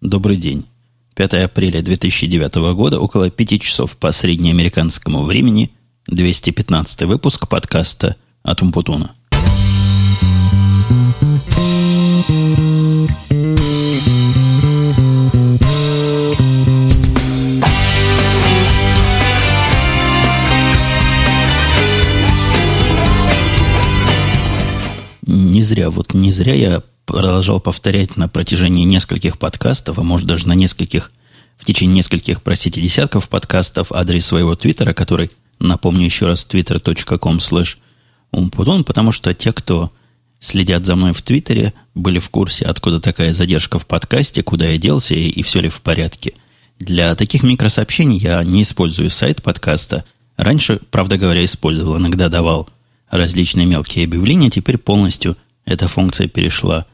Добрый день. 5 апреля 2009 года, около 5 часов по среднеамериканскому времени, 215 выпуск подкаста от Умпутуна. Зря, вот не зря я продолжал повторять на протяжении нескольких подкастов, а может даже на нескольких, в течение нескольких, простите, десятков подкастов адрес своего твиттера, который, напомню еще раз, twitter.com slash умпутун, потому что те, кто следят за мной в Твиттере, были в курсе, откуда такая задержка в подкасте, куда я делся и, и все ли в порядке. Для таких микросообщений я не использую сайт подкаста. Раньше, правда говоря, использовал, иногда давал различные мелкие объявления, теперь полностью эта функция перешла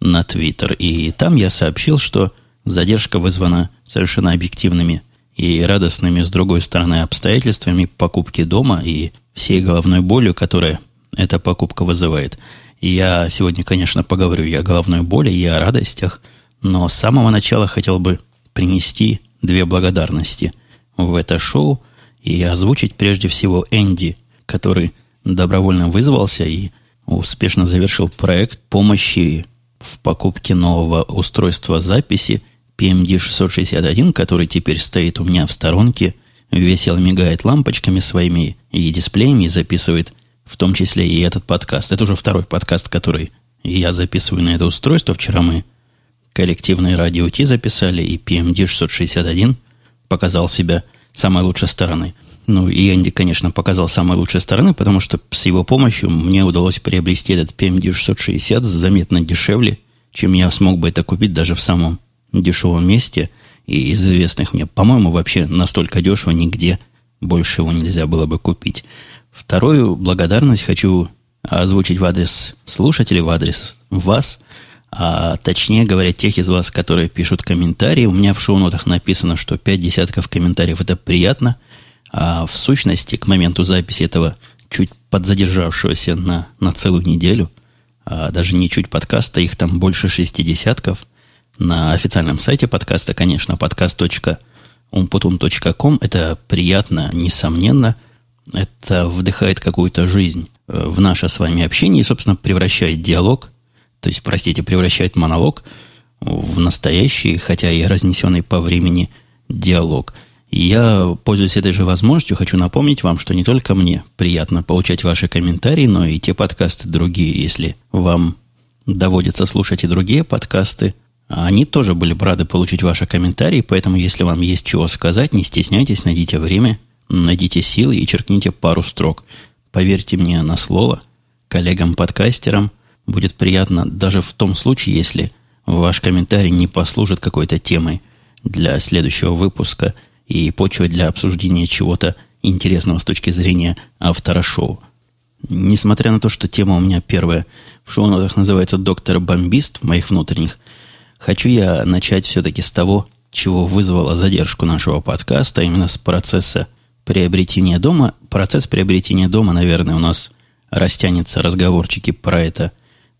на Твиттер. И там я сообщил, что задержка вызвана совершенно объективными и радостными, с другой стороны, обстоятельствами покупки дома и всей головной болью, которая эта покупка вызывает. И я сегодня, конечно, поговорю и о головной боли, и о радостях, но с самого начала хотел бы принести две благодарности в это шоу и озвучить прежде всего Энди, который добровольно вызвался и успешно завершил проект помощи в покупке нового устройства записи PMD661, который теперь стоит у меня в сторонке, весело мигает лампочками своими и дисплеями и записывает в том числе и этот подкаст. Это уже второй подкаст, который я записываю на это устройство. Вчера мы коллективное радио Ти записали, и PMD661 показал себя самой лучшей стороны. Ну, и Энди, конечно, показал самой лучшей стороны, потому что с его помощью мне удалось приобрести этот PMD660 заметно дешевле, чем я смог бы это купить даже в самом дешевом месте. И из известных мне, по-моему, вообще настолько дешево нигде больше его нельзя было бы купить. Вторую благодарность хочу озвучить в адрес слушателей, в адрес вас, а точнее говоря, тех из вас, которые пишут комментарии. У меня в шоу-нотах написано, что пять десятков комментариев – это приятно – а в сущности, к моменту записи этого чуть подзадержавшегося на, на целую неделю, а даже не чуть подкаста, их там больше шести десятков, на официальном сайте подкаста, конечно, podcast.umputun.com. Это приятно, несомненно. Это вдыхает какую-то жизнь э, в наше с вами общение и, собственно, превращает диалог, то есть, простите, превращает монолог в настоящий, хотя и разнесенный по времени диалог – я, пользуясь этой же возможностью, хочу напомнить вам, что не только мне приятно получать ваши комментарии, но и те подкасты другие, если вам доводится слушать и другие подкасты, они тоже были бы рады получить ваши комментарии, поэтому если вам есть чего сказать, не стесняйтесь, найдите время, найдите силы и черкните пару строк. Поверьте мне на слово, коллегам-подкастерам будет приятно даже в том случае, если ваш комментарий не послужит какой-то темой для следующего выпуска – и почвой для обсуждения чего-то интересного с точки зрения автора шоу. Несмотря на то, что тема у меня первая в шоу-нотах называется «Доктор Бомбист» в моих внутренних, хочу я начать все-таки с того, чего вызвало задержку нашего подкаста, именно с процесса приобретения дома. Процесс приобретения дома, наверное, у нас растянется разговорчики про это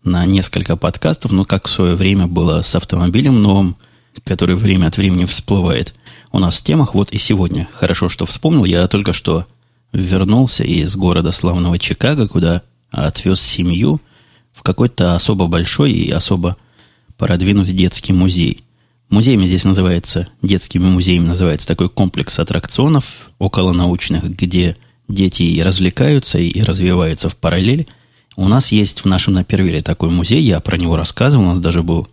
на несколько подкастов, но как в свое время было с автомобилем новым, который время от времени всплывает – у нас в темах. Вот и сегодня. Хорошо, что вспомнил. Я только что вернулся из города славного Чикаго, куда отвез семью в какой-то особо большой и особо продвинутый детский музей. Музеем здесь называется, детским музеем называется такой комплекс аттракционов около научных, где дети и развлекаются, и развиваются в параллели. У нас есть в нашем Напервиле такой музей, я про него рассказывал, у нас даже был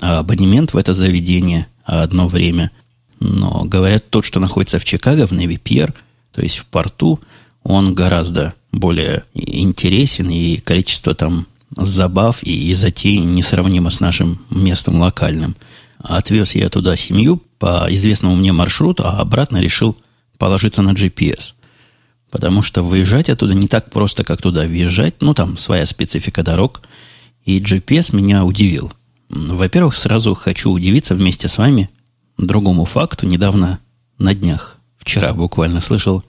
абонемент в это заведение одно время – но, говорят, тот, что находится в Чикаго, в Неви Пьер, то есть в порту, он гораздо более интересен, и количество там забав и, и затей несравнимо с нашим местом локальным. Отвез я туда семью по известному мне маршруту, а обратно решил положиться на GPS. Потому что выезжать оттуда не так просто, как туда въезжать. Ну, там своя специфика дорог. И GPS меня удивил. Во-первых, сразу хочу удивиться вместе с вами – другому факту. Недавно, на днях, вчера буквально слышал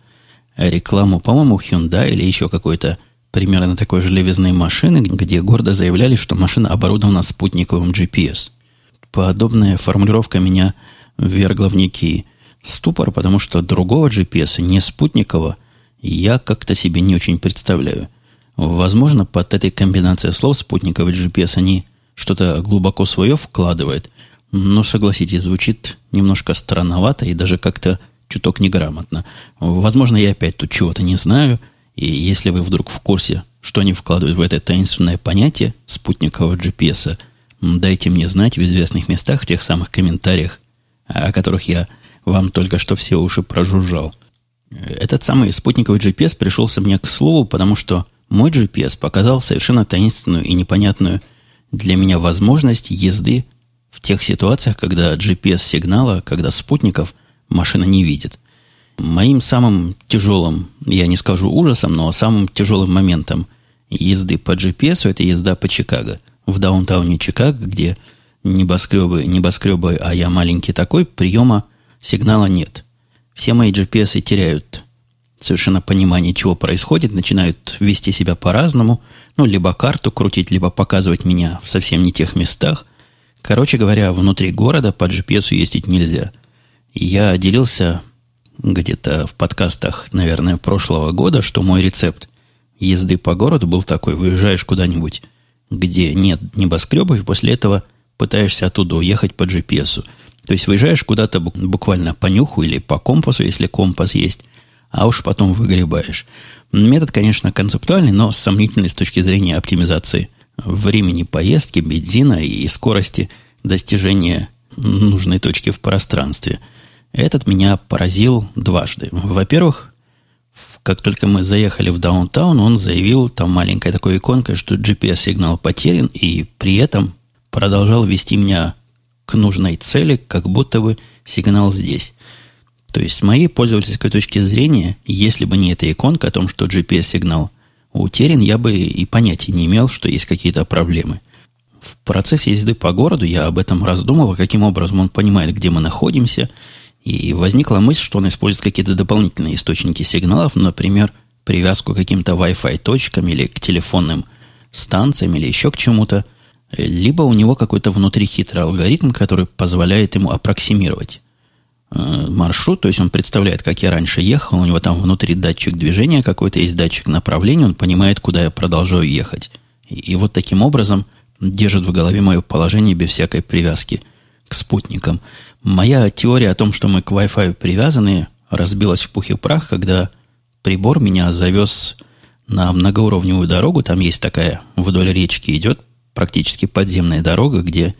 рекламу, по-моему, Hyundai или еще какой-то примерно такой же левизной машины, где гордо заявляли, что машина оборудована спутниковым GPS. подобная формулировка меня ввергла в некий ступор, потому что другого GPS, не спутникового, я как-то себе не очень представляю. Возможно, под этой комбинацией слов спутниковый GPS они что-то глубоко свое вкладывают, но, согласитесь, звучит немножко странновато и даже как-то чуток неграмотно. Возможно, я опять тут чего-то не знаю, и если вы вдруг в курсе, что они вкладывают в это таинственное понятие спутникового GPS, дайте мне знать в известных местах, в тех самых комментариях, о которых я вам только что все уши прожужжал. Этот самый спутниковый GPS пришелся мне к слову, потому что мой GPS показал совершенно таинственную и непонятную для меня возможность езды в тех ситуациях, когда GPS-сигнала, когда спутников машина не видит. Моим самым тяжелым, я не скажу ужасом, но самым тяжелым моментом езды по GPS это езда по Чикаго. В даунтауне Чикаго, где небоскребы, небоскребы, а я маленький такой, приема сигнала нет. Все мои GPS теряют совершенно понимание, чего происходит, начинают вести себя по-разному, ну, либо карту крутить, либо показывать меня в совсем не тех местах. Короче говоря, внутри города по GPS ездить нельзя. Я делился где-то в подкастах, наверное, прошлого года, что мой рецепт езды по городу был такой. Выезжаешь куда-нибудь, где нет небоскребов, и после этого пытаешься оттуда уехать по GPS. То есть выезжаешь куда-то буквально по нюху или по компасу, если компас есть, а уж потом выгребаешь. Метод, конечно, концептуальный, но сомнительный с точки зрения оптимизации времени поездки, бензина и скорости достижения нужной точки в пространстве. Этот меня поразил дважды. Во-первых, как только мы заехали в даунтаун, он заявил, там маленькая такая иконка, что GPS-сигнал потерян, и при этом продолжал вести меня к нужной цели, как будто бы сигнал здесь. То есть, с моей пользовательской точки зрения, если бы не эта иконка о том, что GPS-сигнал утерян, я бы и понятия не имел, что есть какие-то проблемы. В процессе езды по городу я об этом раздумывал, каким образом он понимает, где мы находимся, и возникла мысль, что он использует какие-то дополнительные источники сигналов, например, привязку к каким-то Wi-Fi точкам или к телефонным станциям или еще к чему-то, либо у него какой-то внутри хитрый алгоритм, который позволяет ему аппроксимировать маршрут, то есть он представляет, как я раньше ехал, у него там внутри датчик движения какой-то, есть датчик направления, он понимает, куда я продолжаю ехать. И, и вот таким образом держит в голове мое положение без всякой привязки к спутникам. Моя теория о том, что мы к Wi-Fi привязаны, разбилась в пух и прах, когда прибор меня завез на многоуровневую дорогу. Там есть такая вдоль речки идет практически подземная дорога, где,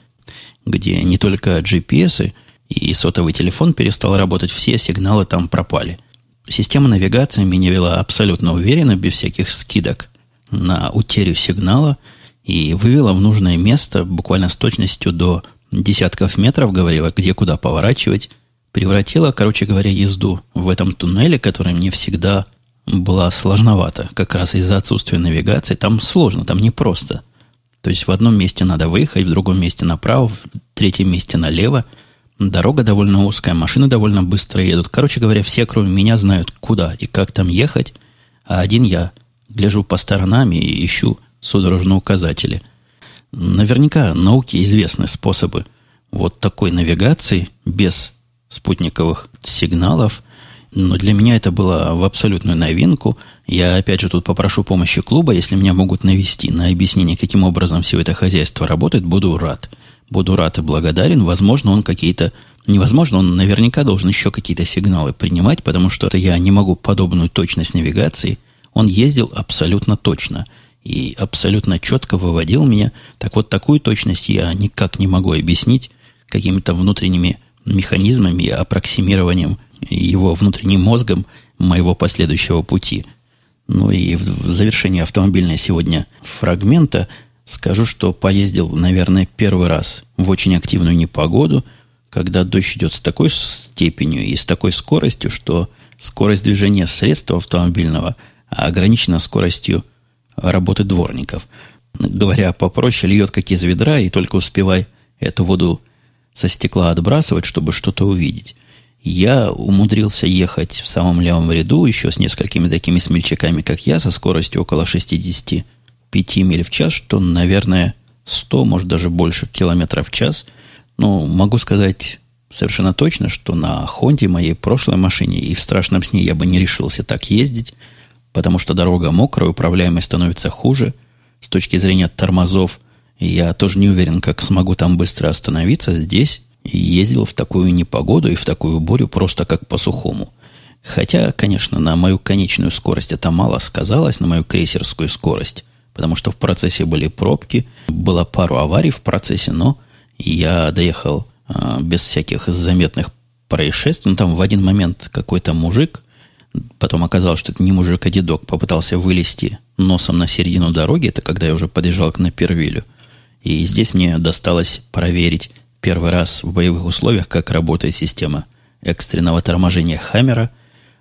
где не только GPS и сотовый телефон перестал работать, все сигналы там пропали. Система навигации меня вела абсолютно уверенно, без всяких скидок на утерю сигнала, и вывела в нужное место буквально с точностью до десятков метров, говорила, где куда поворачивать, превратила, короче говоря, езду в этом туннеле, который мне всегда была сложновато, как раз из-за отсутствия навигации. Там сложно, там непросто. То есть в одном месте надо выехать, в другом месте направо, в третьем месте налево. Дорога довольно узкая, машины довольно быстро едут. Короче говоря, все, кроме меня, знают, куда и как там ехать, а один я гляжу по сторонам и ищу судорожно указатели. Наверняка науке известны способы вот такой навигации без спутниковых сигналов – но для меня это было в абсолютную новинку. Я, опять же, тут попрошу помощи клуба. Если меня могут навести на объяснение, каким образом все это хозяйство работает, буду рад. Буду рад и благодарен. Возможно, он какие-то... Невозможно, он наверняка должен еще какие-то сигналы принимать, потому что я не могу подобную точность навигации. Он ездил абсолютно точно и абсолютно четко выводил меня. Так вот, такую точность я никак не могу объяснить какими-то внутренними механизмами, аппроксимированием его внутренним мозгом моего последующего пути. Ну и в завершении автомобильной сегодня фрагмента скажу, что поездил, наверное, первый раз в очень активную непогоду, когда дождь идет с такой степенью и с такой скоростью, что скорость движения средства автомобильного ограничена скоростью работы дворников. Говоря попроще, льет как из ведра, и только успевай эту воду со стекла отбрасывать, чтобы что-то увидеть я умудрился ехать в самом левом ряду еще с несколькими такими смельчаками, как я, со скоростью около 65 миль в час, что, наверное, 100, может даже больше километров в час. Ну, могу сказать совершенно точно, что на Хонде, моей прошлой машине, и в страшном сне я бы не решился так ездить, потому что дорога мокрая, управляемость становится хуже с точки зрения тормозов. Я тоже не уверен, как смогу там быстро остановиться. Здесь ездил в такую непогоду и в такую бурю просто как по сухому. Хотя, конечно, на мою конечную скорость это мало сказалось, на мою крейсерскую скорость, потому что в процессе были пробки, было пару аварий в процессе, но я доехал а, без всяких заметных происшествий. Ну, там в один момент какой-то мужик, потом оказалось, что это не мужик, а дедок, попытался вылезти носом на середину дороги. Это когда я уже подъезжал к Напервилю. И здесь мне досталось проверить первый раз в боевых условиях, как работает система экстренного торможения Хаммера.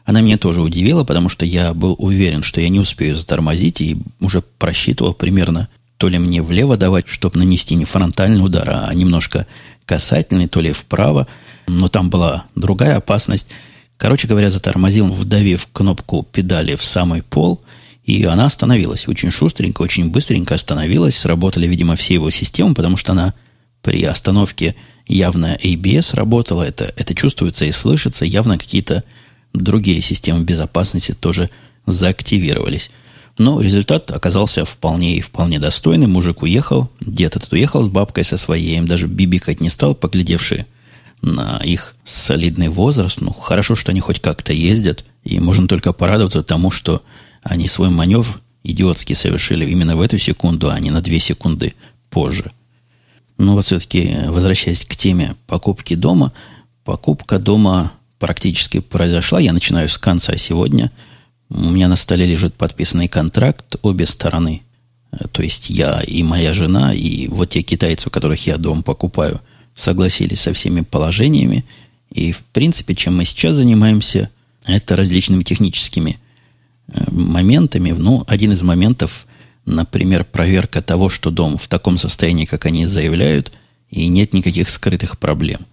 Она меня тоже удивила, потому что я был уверен, что я не успею затормозить и уже просчитывал примерно то ли мне влево давать, чтобы нанести не фронтальный удар, а немножко касательный, то ли вправо. Но там была другая опасность. Короче говоря, затормозил, вдавив кнопку педали в самый пол, и она остановилась. Очень шустренько, очень быстренько остановилась. Сработали, видимо, все его системы, потому что она при остановке явно ABS работала. Это, это чувствуется и слышится. Явно какие-то другие системы безопасности тоже заактивировались. Но результат оказался вполне и вполне достойный. Мужик уехал, дед этот уехал с бабкой со своей, им даже бибикать не стал, поглядевший на их солидный возраст. Ну, хорошо, что они хоть как-то ездят, и можно только порадоваться тому, что они свой маневр идиотский совершили именно в эту секунду, а не на две секунды позже. Ну вот все-таки, возвращаясь к теме покупки дома, покупка дома практически произошла. Я начинаю с конца сегодня – у меня на столе лежит подписанный контракт, обе стороны, э, то есть я и моя жена, и вот те китайцы, у которых я дом покупаю, согласились со всеми положениями. И, в принципе, чем мы сейчас занимаемся, это различными техническими э, моментами. Ну, один из моментов, например, проверка того, что дом в таком состоянии, как они заявляют, и нет никаких скрытых проблем.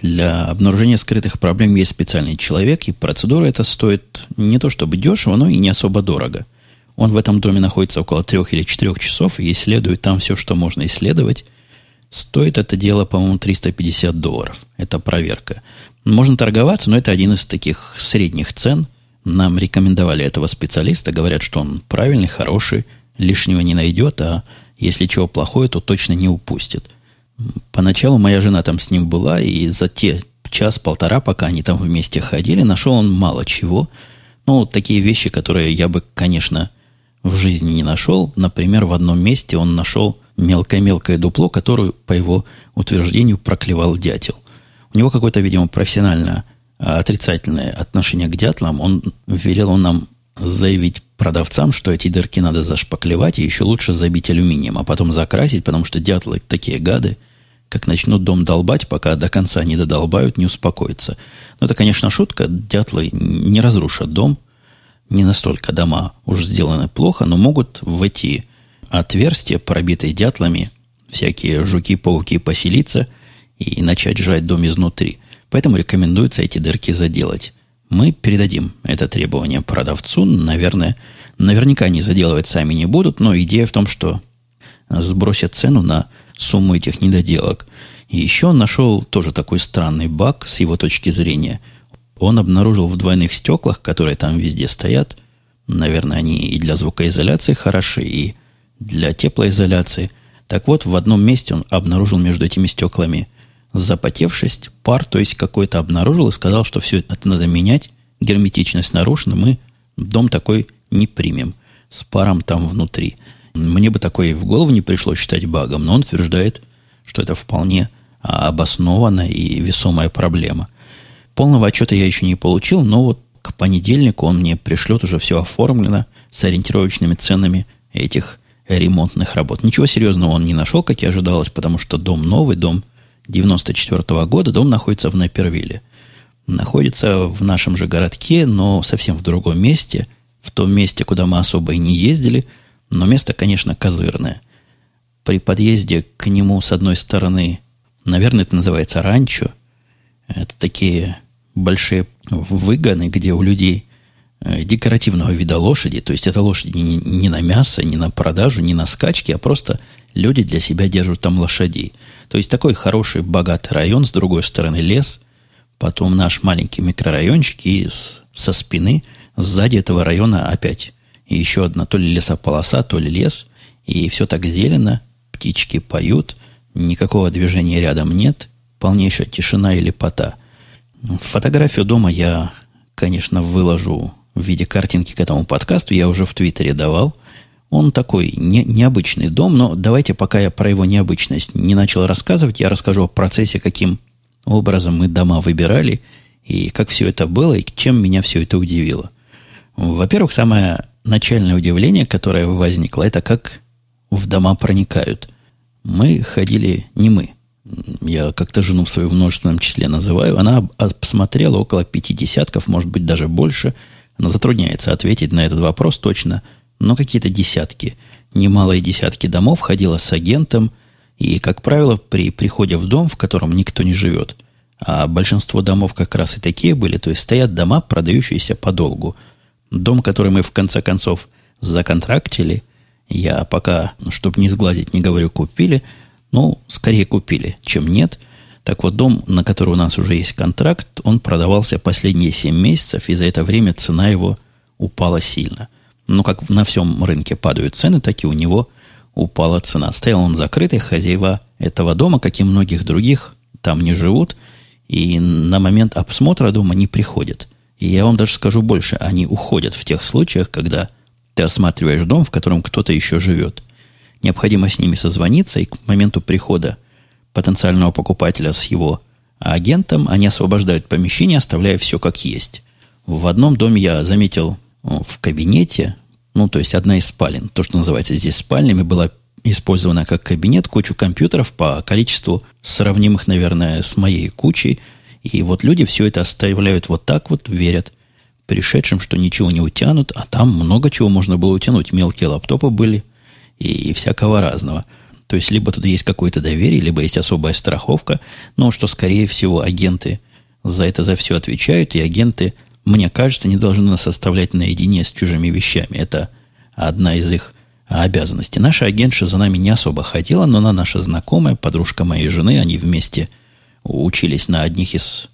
Для обнаружения скрытых проблем есть специальный человек, и процедура эта стоит не то чтобы дешево, но и не особо дорого. Он в этом доме находится около трех или четырех часов и исследует там все, что можно исследовать. Стоит это дело, по-моему, 350 долларов. Это проверка. Можно торговаться, но это один из таких средних цен. Нам рекомендовали этого специалиста. Говорят, что он правильный, хороший, лишнего не найдет, а если чего плохое, то точно не упустит – Поначалу моя жена там с ним была, и за те час-полтора, пока они там вместе ходили, нашел он мало чего. Ну, такие вещи, которые я бы, конечно, в жизни не нашел. Например, в одном месте он нашел мелкое-мелкое дупло, которое, по его утверждению, проклевал дятел. У него какое-то, видимо, профессиональное а, отрицательное отношение к дятлам. Он велел он нам заявить продавцам, что эти дырки надо зашпаклевать и еще лучше забить алюминием, а потом закрасить, потому что дятлы такие гады, как начнут дом долбать, пока до конца не додолбают, не успокоятся. Но это, конечно, шутка. Дятлы не разрушат дом. Не настолько дома уж сделаны плохо, но могут в эти отверстия, пробитые дятлами, всякие жуки-пауки поселиться и начать жать дом изнутри. Поэтому рекомендуется эти дырки заделать. Мы передадим это требование продавцу. Наверное, наверняка они заделывать сами не будут, но идея в том, что сбросят цену на сумму этих недоделок. И еще он нашел тоже такой странный баг с его точки зрения. Он обнаружил в двойных стеклах, которые там везде стоят, наверное, они и для звукоизоляции хороши, и для теплоизоляции. Так вот, в одном месте он обнаружил между этими стеклами – запотевшесть, пар, то есть какой-то обнаружил и сказал, что все это надо менять, герметичность нарушена, мы дом такой не примем с паром там внутри. Мне бы такое в голову не пришло считать багом, но он утверждает, что это вполне обоснованная и весомая проблема. Полного отчета я еще не получил, но вот к понедельнику он мне пришлет уже все оформлено с ориентировочными ценами этих ремонтных работ. Ничего серьезного он не нашел, как и ожидалось, потому что дом новый, дом 94 года. Дом находится в Напервилле. Находится в нашем же городке, но совсем в другом месте. В том месте, куда мы особо и не ездили. Но место, конечно, козырное. При подъезде к нему с одной стороны, наверное, это называется ранчо. Это такие большие выгоны, где у людей э, декоративного вида лошади. То есть это лошади не, не на мясо, не на продажу, не на скачки, а просто люди для себя держат там лошадей. То есть такой хороший, богатый район, с другой стороны лес, потом наш маленький микрорайончик, и с, со спины, сзади этого района опять и еще одна то ли лесополоса, то ли лес, и все так зелено, птички поют, никакого движения рядом нет, полнейшая тишина и лепота. Фотографию дома я, конечно, выложу в виде картинки к этому подкасту, я уже в Твиттере давал – он такой не, необычный дом, но давайте, пока я про его необычность не начал рассказывать, я расскажу о процессе, каким образом мы дома выбирали, и как все это было, и чем меня все это удивило. Во-первых, самое начальное удивление, которое возникло, это как в дома проникают. Мы ходили, не мы, я как-то жену в своем множественном числе называю, она посмотрела около пяти десятков, может быть, даже больше. Она затрудняется ответить на этот вопрос точно – но какие-то десятки, немалые десятки домов ходила с агентом, и, как правило, при приходе в дом, в котором никто не живет, а большинство домов как раз и такие были, то есть стоят дома, продающиеся подолгу. Дом, который мы в конце концов законтрактили, я пока, чтобы не сглазить, не говорю купили, ну, скорее купили, чем нет. Так вот, дом, на который у нас уже есть контракт, он продавался последние 7 месяцев, и за это время цена его упала сильно – ну, как на всем рынке падают цены, так и у него упала цена. Стоял он закрытый, хозяева этого дома, как и многих других, там не живут, и на момент обсмотра дома не приходят. И я вам даже скажу больше, они уходят в тех случаях, когда ты осматриваешь дом, в котором кто-то еще живет. Необходимо с ними созвониться, и к моменту прихода потенциального покупателя с его агентом они освобождают помещение, оставляя все как есть. В одном доме я заметил в кабинете, ну, то есть одна из спален, то, что называется здесь спальнями, была использована как кабинет, кучу компьютеров по количеству сравнимых, наверное, с моей кучей. И вот люди все это оставляют вот так вот, верят пришедшим, что ничего не утянут, а там много чего можно было утянуть. Мелкие лаптопы были и, и всякого разного. То есть, либо тут есть какое-то доверие, либо есть особая страховка, но что, скорее всего, агенты за это за все отвечают, и агенты мне кажется, не должны нас оставлять наедине с чужими вещами. Это одна из их обязанностей. Наша агентша за нами не особо ходила, но она наша знакомая, подружка моей жены. Они вместе учились на одних из...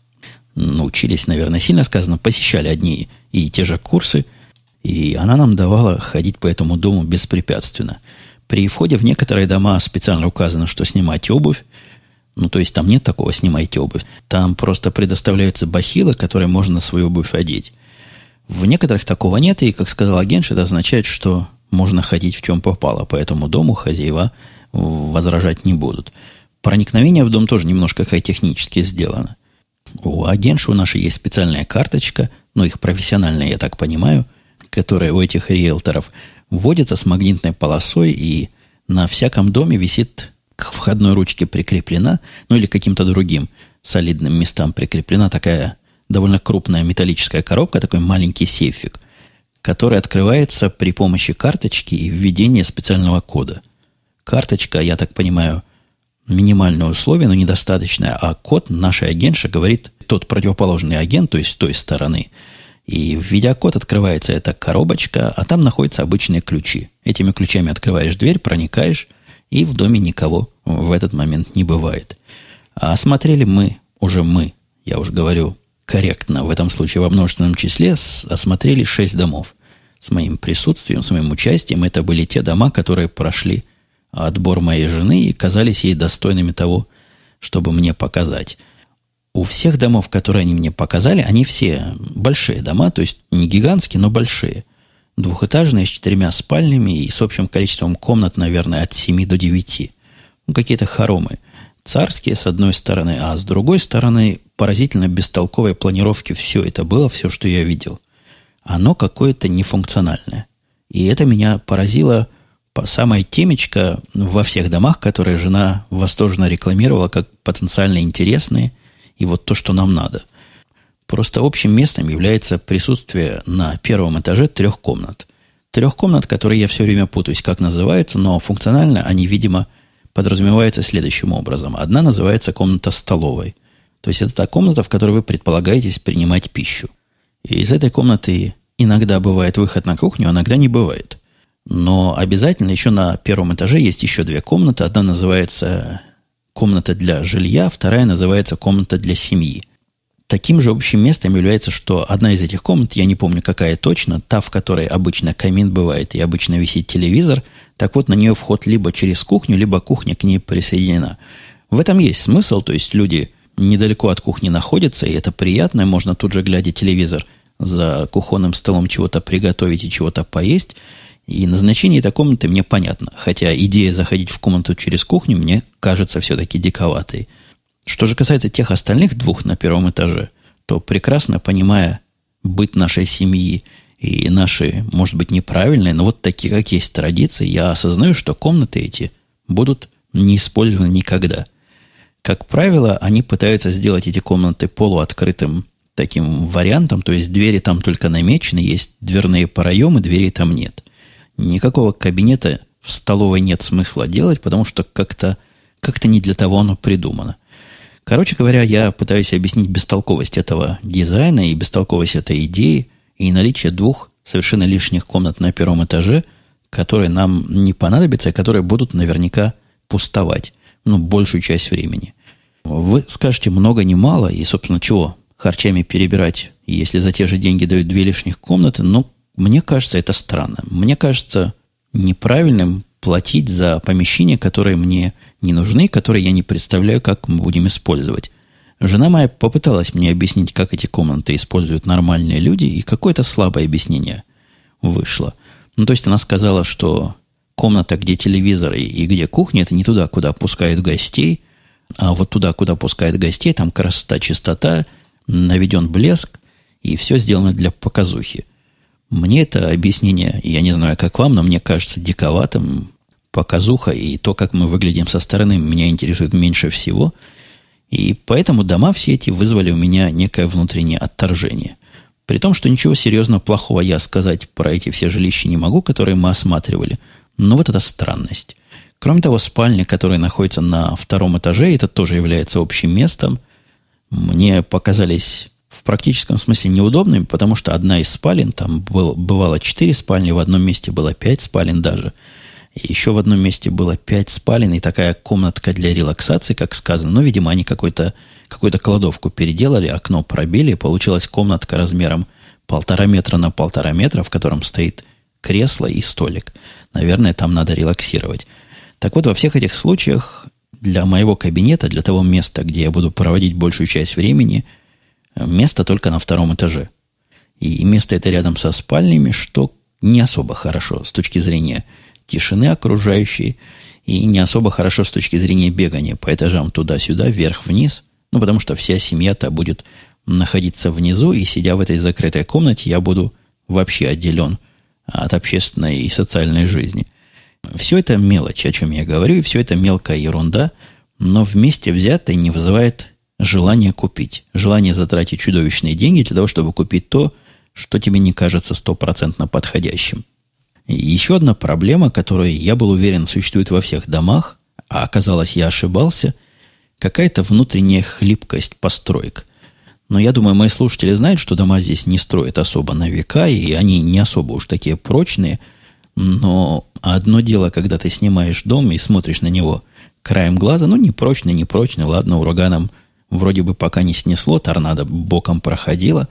Ну, учились, наверное, сильно сказано, посещали одни и те же курсы. И она нам давала ходить по этому дому беспрепятственно. При входе в некоторые дома специально указано, что снимать обувь, ну, то есть там нет такого «снимайте обувь». Там просто предоставляются бахилы, которые можно на свою обувь одеть. В некоторых такого нет, и, как сказал агент, это означает, что можно ходить в чем попало. По этому дому хозяева возражать не будут. Проникновение в дом тоже немножко хай-технически сделано. У агентши у нашей есть специальная карточка, ну, их профессиональная, я так понимаю, которая у этих риэлторов вводится с магнитной полосой, и на всяком доме висит к входной ручке прикреплена, ну или каким-то другим солидным местам прикреплена такая довольно крупная металлическая коробка, такой маленький сейфик, который открывается при помощи карточки и введения специального кода. Карточка, я так понимаю, минимальное условие, но недостаточное, а код нашей агентша говорит тот противоположный агент, то есть с той стороны. И введя код, открывается эта коробочка, а там находятся обычные ключи. Этими ключами открываешь дверь, проникаешь, и в доме никого в этот момент не бывает. А осмотрели мы, уже мы, я уже говорю корректно, в этом случае во множественном числе, осмотрели шесть домов. С моим присутствием, с моим участием. Это были те дома, которые прошли отбор моей жены и казались ей достойными того, чтобы мне показать. У всех домов, которые они мне показали, они все большие дома, то есть не гигантские, но большие – Двухэтажные с четырьмя спальнями и с общим количеством комнат, наверное, от 7 до 9. Ну, какие-то хоромы. Царские, с одной стороны, а с другой стороны, поразительно бестолковой планировки все это было, все, что я видел. Оно какое-то нефункциональное. И это меня поразило по самой темечко во всех домах, которые жена восторженно рекламировала как потенциально интересные, и вот то, что нам надо – Просто общим местом является присутствие на первом этаже трех комнат. Трех комнат, которые я все время путаюсь, как называются, но функционально они, видимо, подразумеваются следующим образом. Одна называется комната столовой. То есть это та комната, в которой вы предполагаетесь принимать пищу. И из этой комнаты иногда бывает выход на кухню, а иногда не бывает. Но обязательно еще на первом этаже есть еще две комнаты. Одна называется комната для жилья, вторая называется комната для семьи. Таким же общим местом является, что одна из этих комнат, я не помню какая точно, та, в которой обычно камин бывает и обычно висит телевизор, так вот на нее вход либо через кухню, либо кухня к ней присоединена. В этом есть смысл, то есть люди недалеко от кухни находятся, и это приятно, можно тут же, глядя телевизор, за кухонным столом чего-то приготовить и чего-то поесть. И назначение этой комнаты мне понятно, хотя идея заходить в комнату через кухню мне кажется все-таки диковатой. Что же касается тех остальных двух на первом этаже, то прекрасно понимая быт нашей семьи и наши, может быть, неправильные, но вот такие, как есть традиции, я осознаю, что комнаты эти будут не использованы никогда. Как правило, они пытаются сделать эти комнаты полуоткрытым таким вариантом, то есть двери там только намечены, есть дверные проемы, дверей там нет. Никакого кабинета в столовой нет смысла делать, потому что как-то как не для того оно придумано. Короче говоря, я пытаюсь объяснить бестолковость этого дизайна и бестолковость этой идеи и наличие двух совершенно лишних комнат на первом этаже, которые нам не понадобятся, и которые будут наверняка пустовать, ну, большую часть времени. Вы скажете много не мало, и, собственно, чего харчами перебирать, если за те же деньги дают две лишних комнаты, но мне кажется, это странно. Мне кажется неправильным платить за помещения, которые мне не нужны, которые я не представляю, как мы будем использовать. Жена моя попыталась мне объяснить, как эти комнаты используют нормальные люди, и какое-то слабое объяснение вышло. Ну, то есть она сказала, что комната, где телевизор и, где кухня, это не туда, куда пускают гостей, а вот туда, куда пускают гостей, там красота, чистота, наведен блеск, и все сделано для показухи. Мне это объяснение, я не знаю, как вам, но мне кажется диковатым. Показуха и то, как мы выглядим со стороны, меня интересует меньше всего. И поэтому дома все эти вызвали у меня некое внутреннее отторжение. При том, что ничего серьезно плохого я сказать про эти все жилища не могу, которые мы осматривали. Но вот эта странность. Кроме того, спальня, которая находится на втором этаже, это тоже является общим местом. Мне показались в практическом смысле неудобными, потому что одна из спален, там был, бывало четыре спальни, в одном месте было пять спален даже. И еще в одном месте было пять спален и такая комнатка для релаксации, как сказано. Но, видимо, они какой-то, какую-то кладовку переделали, окно пробили, и получилась комнатка размером полтора метра на полтора метра, в котором стоит кресло и столик. Наверное, там надо релаксировать. Так вот, во всех этих случаях для моего кабинета, для того места, где я буду проводить большую часть времени – Место только на втором этаже. И место это рядом со спальнями, что не особо хорошо с точки зрения тишины окружающей, и не особо хорошо с точки зрения бегания по этажам туда-сюда, вверх-вниз, ну, потому что вся семья-то будет находиться внизу, и сидя в этой закрытой комнате, я буду вообще отделен от общественной и социальной жизни. Все это мелочь, о чем я говорю, и все это мелкая ерунда, но вместе взятое не вызывает желание купить, желание затратить чудовищные деньги для того, чтобы купить то, что тебе не кажется стопроцентно подходящим. И еще одна проблема, которая, я был уверен, существует во всех домах, а оказалось, я ошибался, какая-то внутренняя хлипкость построек. Но я думаю, мои слушатели знают, что дома здесь не строят особо на века, и они не особо уж такие прочные. Но одно дело, когда ты снимаешь дом и смотришь на него краем глаза, ну, не прочный, не прочный, ладно, ураганом – вроде бы пока не снесло, торнадо боком проходило,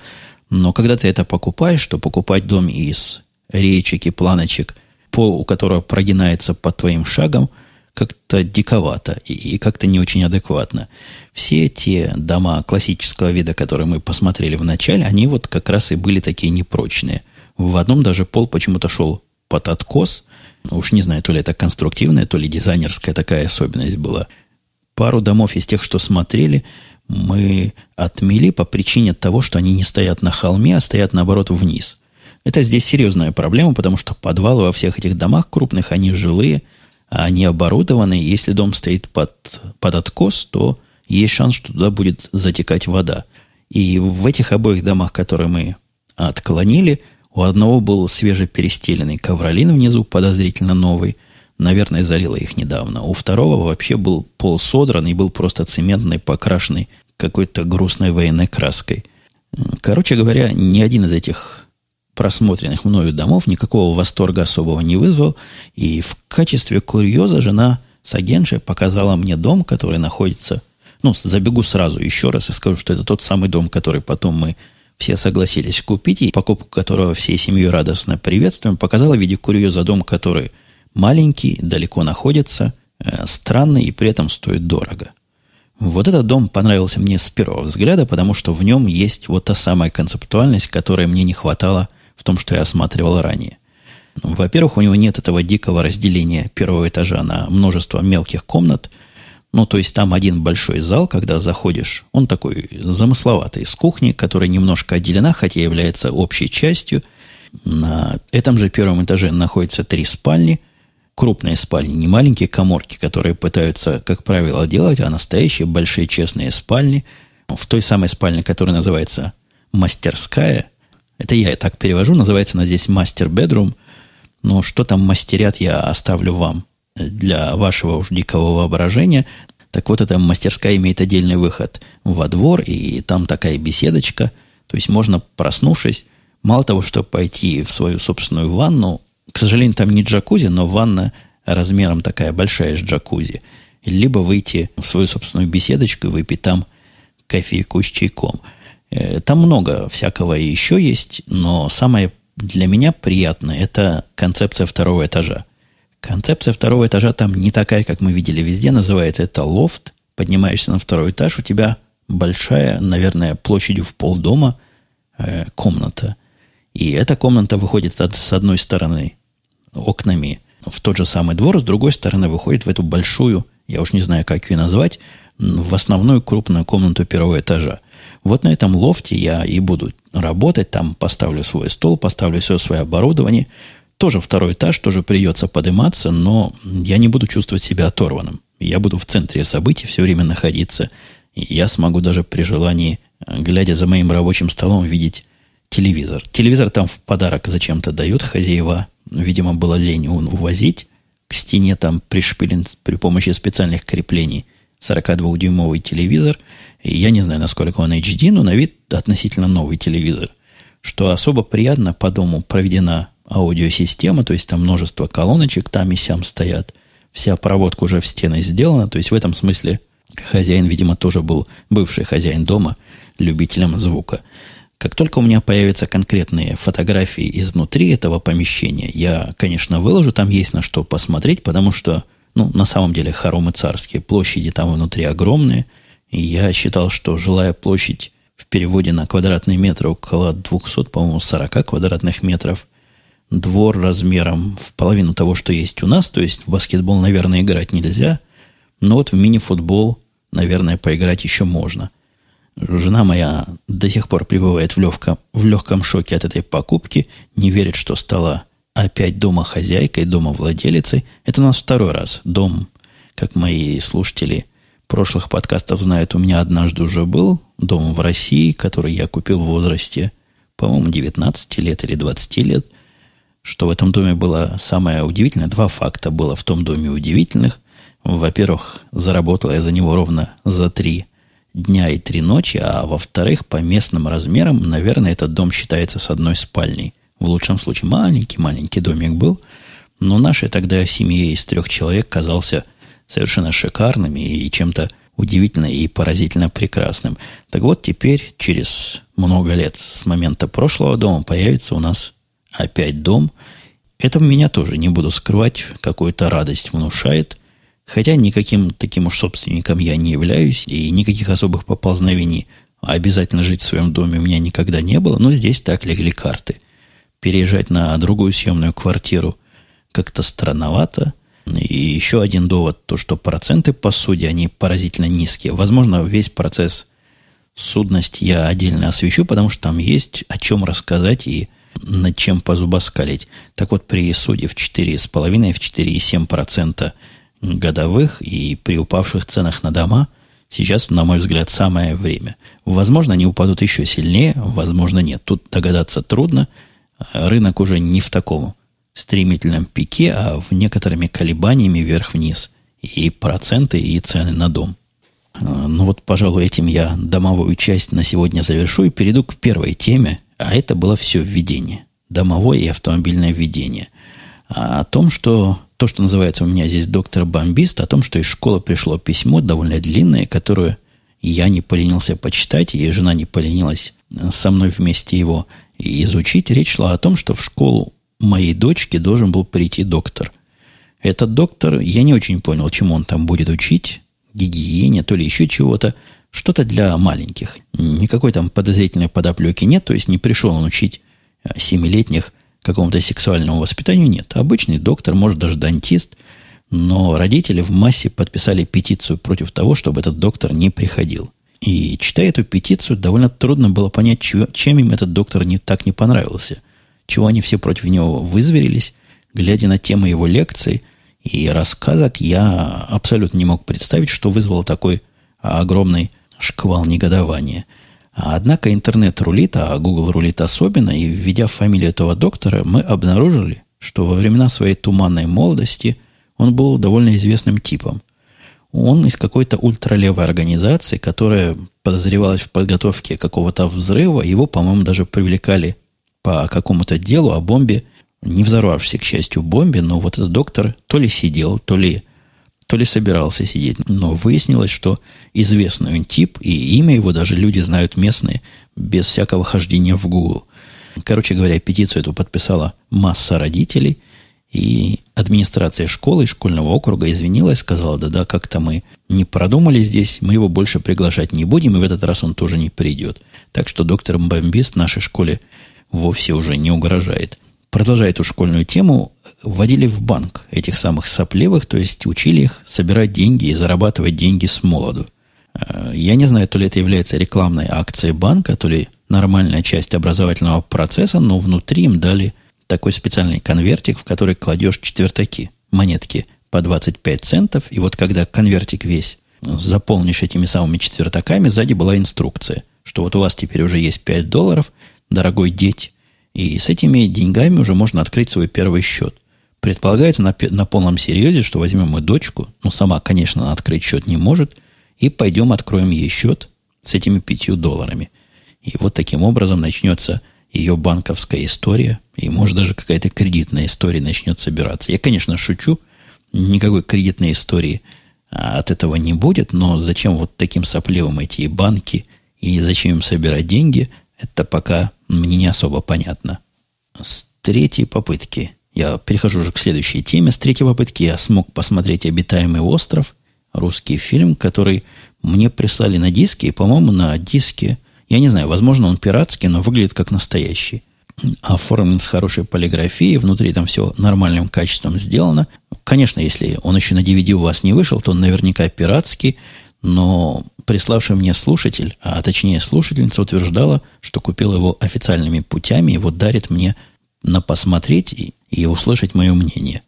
но когда ты это покупаешь, то покупать дом из речек и планочек, пол у которого прогинается под твоим шагом, как-то диковато и, и как-то не очень адекватно. Все те дома классического вида, которые мы посмотрели в начале, они вот как раз и были такие непрочные. В одном даже пол почему-то шел под откос. Уж не знаю, то ли это конструктивная, то ли дизайнерская такая особенность была. Пару домов из тех, что смотрели, мы отмели по причине того, что они не стоят на холме, а стоят, наоборот, вниз. Это здесь серьезная проблема, потому что подвалы во всех этих домах крупных, они жилые, а они оборудованы. Если дом стоит под, под откос, то есть шанс, что туда будет затекать вода. И в этих обоих домах, которые мы отклонили, у одного был свежеперестеленный ковролин внизу, подозрительно новый. Наверное, залило их недавно. У второго вообще был пол содран и был просто цементный, покрашенный какой-то грустной военной краской. Короче говоря, ни один из этих просмотренных мною домов никакого восторга особого не вызвал. И в качестве курьеза жена с агентшей показала мне дом, который находится... Ну, забегу сразу еще раз и скажу, что это тот самый дом, который потом мы все согласились купить, и покупку которого всей семьей радостно приветствуем, показала в виде курьеза дом, который маленький, далеко находится, э, странный и при этом стоит дорого. Вот этот дом понравился мне с первого взгляда, потому что в нем есть вот та самая концептуальность, которой мне не хватало в том, что я осматривал ранее. Во-первых, у него нет этого дикого разделения первого этажа на множество мелких комнат – ну, то есть там один большой зал, когда заходишь, он такой замысловатый, с кухни, которая немножко отделена, хотя является общей частью. На этом же первом этаже находятся три спальни, крупные спальни, не маленькие коморки, которые пытаются, как правило, делать, а настоящие большие честные спальни. В той самой спальне, которая называется мастерская, это я так перевожу, называется она здесь мастер-бедрум, но что там мастерят, я оставлю вам для вашего уж дикого воображения. Так вот, эта мастерская имеет отдельный выход во двор, и там такая беседочка. То есть можно, проснувшись, мало того, что пойти в свою собственную ванну, к сожалению, там не джакузи, но ванна размером такая большая с джакузи, либо выйти в свою собственную беседочку и выпить там кофейку с чайком. Э, там много всякого еще есть, но самое для меня приятное – это концепция второго этажа. Концепция второго этажа там не такая, как мы видели везде. Называется это лофт. Поднимаешься на второй этаж, у тебя большая, наверное, площадью в полдома э, комната. И эта комната выходит от, с одной стороны окнами в тот же самый двор, с другой стороны выходит в эту большую, я уж не знаю, как ее назвать, в основную крупную комнату первого этажа. Вот на этом лофте я и буду работать, там поставлю свой стол, поставлю все свое оборудование, тоже второй этаж, тоже придется подниматься, но я не буду чувствовать себя оторванным. Я буду в центре событий все время находиться. И я смогу даже при желании, глядя за моим рабочим столом, видеть телевизор. Телевизор там в подарок зачем-то дают хозяева. Видимо, было лень увозить. К стене там пришпилен при помощи специальных креплений 42-дюймовый телевизор. И я не знаю, насколько он HD, но на вид относительно новый телевизор. Что особо приятно, по дому проведена аудиосистема, то есть там множество колоночек там и сям стоят. Вся проводка уже в стены сделана, то есть в этом смысле хозяин, видимо, тоже был бывший хозяин дома, любителем звука. Как только у меня появятся конкретные фотографии изнутри этого помещения, я, конечно, выложу, там есть на что посмотреть, потому что, ну, на самом деле, хоромы царские, площади там внутри огромные, и я считал, что жилая площадь в переводе на квадратный метр около 200, по-моему, 40 квадратных метров – двор размером в половину того, что есть у нас. То есть в баскетбол, наверное, играть нельзя. Но вот в мини-футбол, наверное, поиграть еще можно. Жена моя до сих пор пребывает в легком, в легком шоке от этой покупки, не верит, что стала опять дома хозяйкой, дома владелицей. Это у нас второй раз. Дом, как мои слушатели прошлых подкастов знают, у меня однажды уже был дом в России, который я купил в возрасте, по-моему, 19 лет или 20 лет – что в этом доме было самое удивительное. Два факта было в том доме удивительных. Во-первых, заработал я за него ровно за три дня и три ночи, а во-вторых, по местным размерам, наверное, этот дом считается с одной спальней. В лучшем случае маленький-маленький домик был, но нашей тогда семье из трех человек казался совершенно шикарным и чем-то удивительно и поразительно прекрасным. Так вот, теперь, через много лет с момента прошлого дома, появится у нас опять дом. Это меня тоже, не буду скрывать, какую-то радость внушает. Хотя никаким таким уж собственником я не являюсь, и никаких особых поползновений обязательно жить в своем доме у меня никогда не было, но здесь так легли карты. Переезжать на другую съемную квартиру как-то странновато. И еще один довод, то, что проценты по суде, они поразительно низкие. Возможно, весь процесс судности я отдельно освещу, потому что там есть о чем рассказать и над чем позубоскалить. Так вот, при суде в 4,5 в 4,7% годовых и при упавших ценах на дома сейчас, на мой взгляд, самое время. Возможно, они упадут еще сильнее, возможно, нет. Тут догадаться трудно. Рынок уже не в таком стремительном пике, а в некоторыми колебаниями вверх-вниз. И проценты, и цены на дом. Ну вот, пожалуй, этим я домовую часть на сегодня завершу и перейду к первой теме – а это было все введение. домовое и автомобильное ведение. А о том, что то, что называется у меня здесь доктор Бомбист, о том, что из школы пришло письмо довольно длинное, которое я не поленился почитать, и жена не поленилась со мной вместе его изучить. Речь шла о том, что в школу моей дочки должен был прийти доктор. Этот доктор, я не очень понял, чему он там будет учить, гигиене, то ли еще чего-то, что-то для маленьких. Никакой там подозрительной подоплеки нет, то есть не пришел он учить э, семилетних какому-то сексуальному воспитанию, нет. Обычный доктор, может даже дантист, но родители в массе подписали петицию против того, чтобы этот доктор не приходил. И читая эту петицию, довольно трудно было понять, чем им этот доктор не, так не понравился. Чего они все против него вызверились, глядя на темы его лекций и рассказок, я абсолютно не мог представить, что вызвало такой огромный шквал негодования. Однако интернет рулит, а Google рулит особенно, и введя фамилию этого доктора, мы обнаружили, что во времена своей туманной молодости он был довольно известным типом. Он из какой-то ультралевой организации, которая подозревалась в подготовке какого-то взрыва. Его, по-моему, даже привлекали по какому-то делу о бомбе, не взорвавшейся, к счастью, бомбе, но вот этот доктор то ли сидел, то ли, то ли собирался сидеть. Но выяснилось, что известный он тип, и имя его даже люди знают местные, без всякого хождения в Google. Короче говоря, петицию эту подписала масса родителей, и администрация школы и школьного округа извинилась, сказала, да-да, как-то мы не продумали здесь, мы его больше приглашать не будем, и в этот раз он тоже не придет. Так что доктор Бомбист нашей школе вовсе уже не угрожает. Продолжая эту школьную тему, вводили в банк этих самых сопливых, то есть учили их собирать деньги и зарабатывать деньги с молоду. Э, я не знаю, то ли это является рекламной акцией банка, то ли нормальная часть образовательного процесса, но внутри им дали такой специальный конвертик, в который кладешь четвертаки, монетки по 25 центов. И вот когда конвертик весь заполнишь этими самыми четвертаками, сзади была инструкция, что вот у вас теперь уже есть 5 долларов, дорогой деть, и с этими деньгами уже можно открыть свой первый счет. Предполагается на, на полном серьезе, что возьмем мы дочку, ну, сама, конечно, открыть счет не может, и пойдем откроем ей счет с этими пятью долларами. И вот таким образом начнется ее банковская история, и может даже какая-то кредитная история начнет собираться. Я, конечно, шучу, никакой кредитной истории а, от этого не будет, но зачем вот таким сопливым эти банки и зачем им собирать деньги, это пока мне не особо понятно. С третьей попытки, я перехожу уже к следующей теме, с третьей попытки я смог посмотреть «Обитаемый остров», русский фильм, который мне прислали на диске, и, по-моему, на диске я не знаю, возможно, он пиратский, но выглядит как настоящий. Оформлен с хорошей полиграфией, внутри там все нормальным качеством сделано. Конечно, если он еще на DVD у вас не вышел, то он наверняка пиратский, но приславший мне слушатель, а точнее слушательница утверждала, что купил его официальными путями и вот дарит мне на посмотреть и, и услышать мое мнение.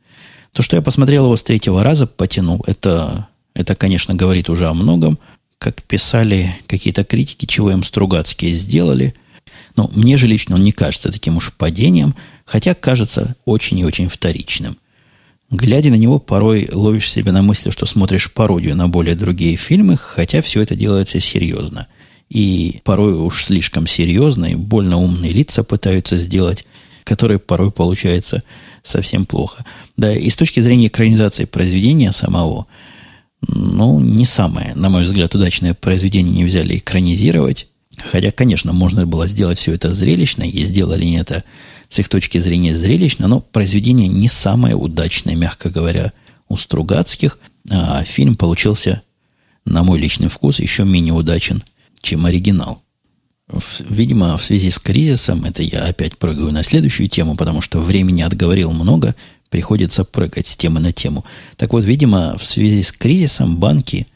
То, что я посмотрел его с третьего раза, потянул, это, это, конечно, говорит уже о многом как писали какие-то критики, чего им Стругацкие сделали. Но мне же лично он не кажется таким уж падением, хотя кажется очень и очень вторичным. Глядя на него, порой ловишь себя на мысли, что смотришь пародию на более другие фильмы, хотя все это делается серьезно. И порой уж слишком серьезно, и больно умные лица пытаются сделать, которые порой получается совсем плохо. Да, и с точки зрения экранизации произведения самого – ну, не самое, на мой взгляд, удачное произведение не взяли экранизировать. Хотя, конечно, можно было сделать все это зрелищно, и сделали они это с их точки зрения зрелищно, но произведение не самое удачное, мягко говоря, у Стругацких. А фильм получился, на мой личный вкус, еще менее удачен, чем оригинал. Видимо, в связи с кризисом, это я опять прыгаю на следующую тему, потому что времени отговорил много, Приходится прыгать с темы на тему. Так вот, видимо, в связи с кризисом банки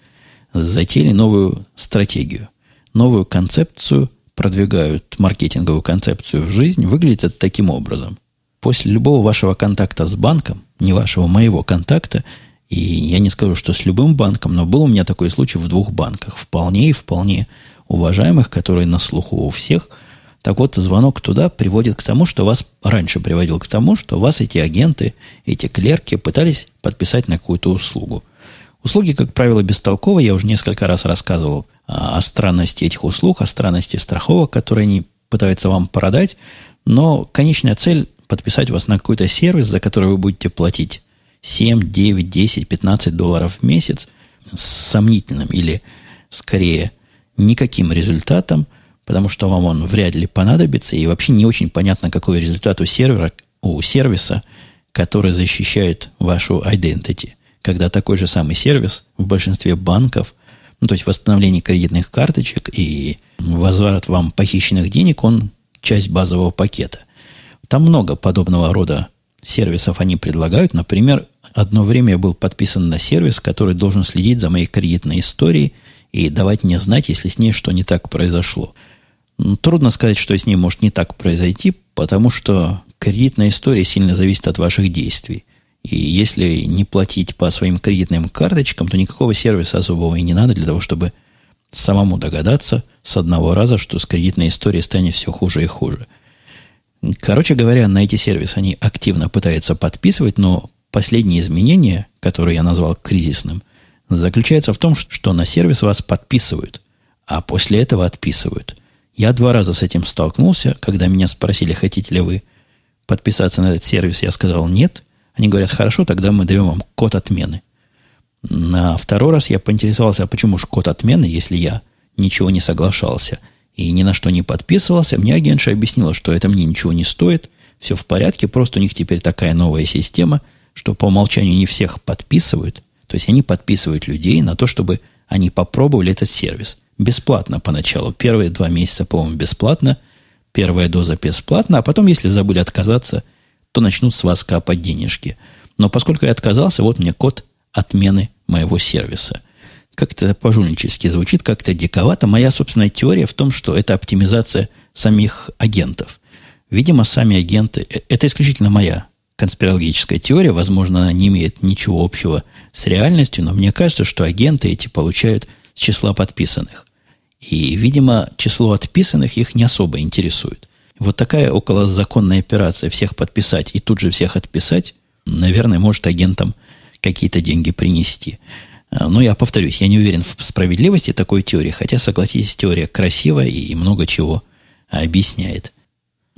затеяли новую стратегию, новую концепцию, продвигают маркетинговую концепцию в жизнь. Выглядит это таким образом. После любого вашего контакта с банком, не вашего, моего контакта, и я не скажу, что с любым банком, но был у меня такой случай в двух банках, вполне и вполне уважаемых, которые на слуху у всех – так вот, звонок туда приводит к тому, что вас раньше приводил к тому, что вас эти агенты, эти клерки пытались подписать на какую-то услугу. Услуги, как правило, бестолковые. Я уже несколько раз рассказывал о странности этих услуг, о странности страховок, которые они пытаются вам продать, но конечная цель подписать вас на какой-то сервис, за который вы будете платить 7, 9, 10, 15 долларов в месяц с сомнительным или скорее никаким результатом, потому что вам он вряд ли понадобится, и вообще не очень понятно, какой результат у сервера, у сервиса, который защищает вашу identity. Когда такой же самый сервис в большинстве банков, ну, то есть восстановление кредитных карточек и возврат вам похищенных денег, он часть базового пакета. Там много подобного рода сервисов они предлагают. Например, одно время я был подписан на сервис, который должен следить за моей кредитной историей и давать мне знать, если с ней что не так произошло. Трудно сказать, что с ней может не так произойти, потому что кредитная история сильно зависит от ваших действий. И если не платить по своим кредитным карточкам, то никакого сервиса особого и не надо для того, чтобы самому догадаться с одного раза, что с кредитной историей станет все хуже и хуже. Короче говоря, на эти сервисы они активно пытаются подписывать, но последние изменения, которые я назвал кризисным, заключается в том, что на сервис вас подписывают, а после этого отписывают. Я два раза с этим столкнулся, когда меня спросили, хотите ли вы подписаться на этот сервис, я сказал нет. Они говорят, хорошо, тогда мы даем вам код отмены. На второй раз я поинтересовался, а почему же код отмены, если я ничего не соглашался и ни на что не подписывался. Мне агентша объяснила, что это мне ничего не стоит, все в порядке, просто у них теперь такая новая система, что по умолчанию не всех подписывают. То есть они подписывают людей на то, чтобы они попробовали этот сервис. Бесплатно поначалу. Первые два месяца, по-моему, бесплатно. Первая доза бесплатно. А потом, если забыли отказаться, то начнут с вас капать денежки. Но поскольку я отказался, вот мне код отмены моего сервиса. Как-то пожульнически звучит, как-то диковато. Моя собственная теория в том, что это оптимизация самих агентов. Видимо, сами агенты... Э, это исключительно моя конспирологическая теория. Возможно, она не имеет ничего общего с реальностью, но мне кажется, что агенты эти получают с числа подписанных. И, видимо, число отписанных их не особо интересует. Вот такая околозаконная операция всех подписать и тут же всех отписать, наверное, может агентам какие-то деньги принести. А, но я повторюсь, я не уверен в справедливости такой теории, хотя, согласитесь, теория красивая и много чего объясняет.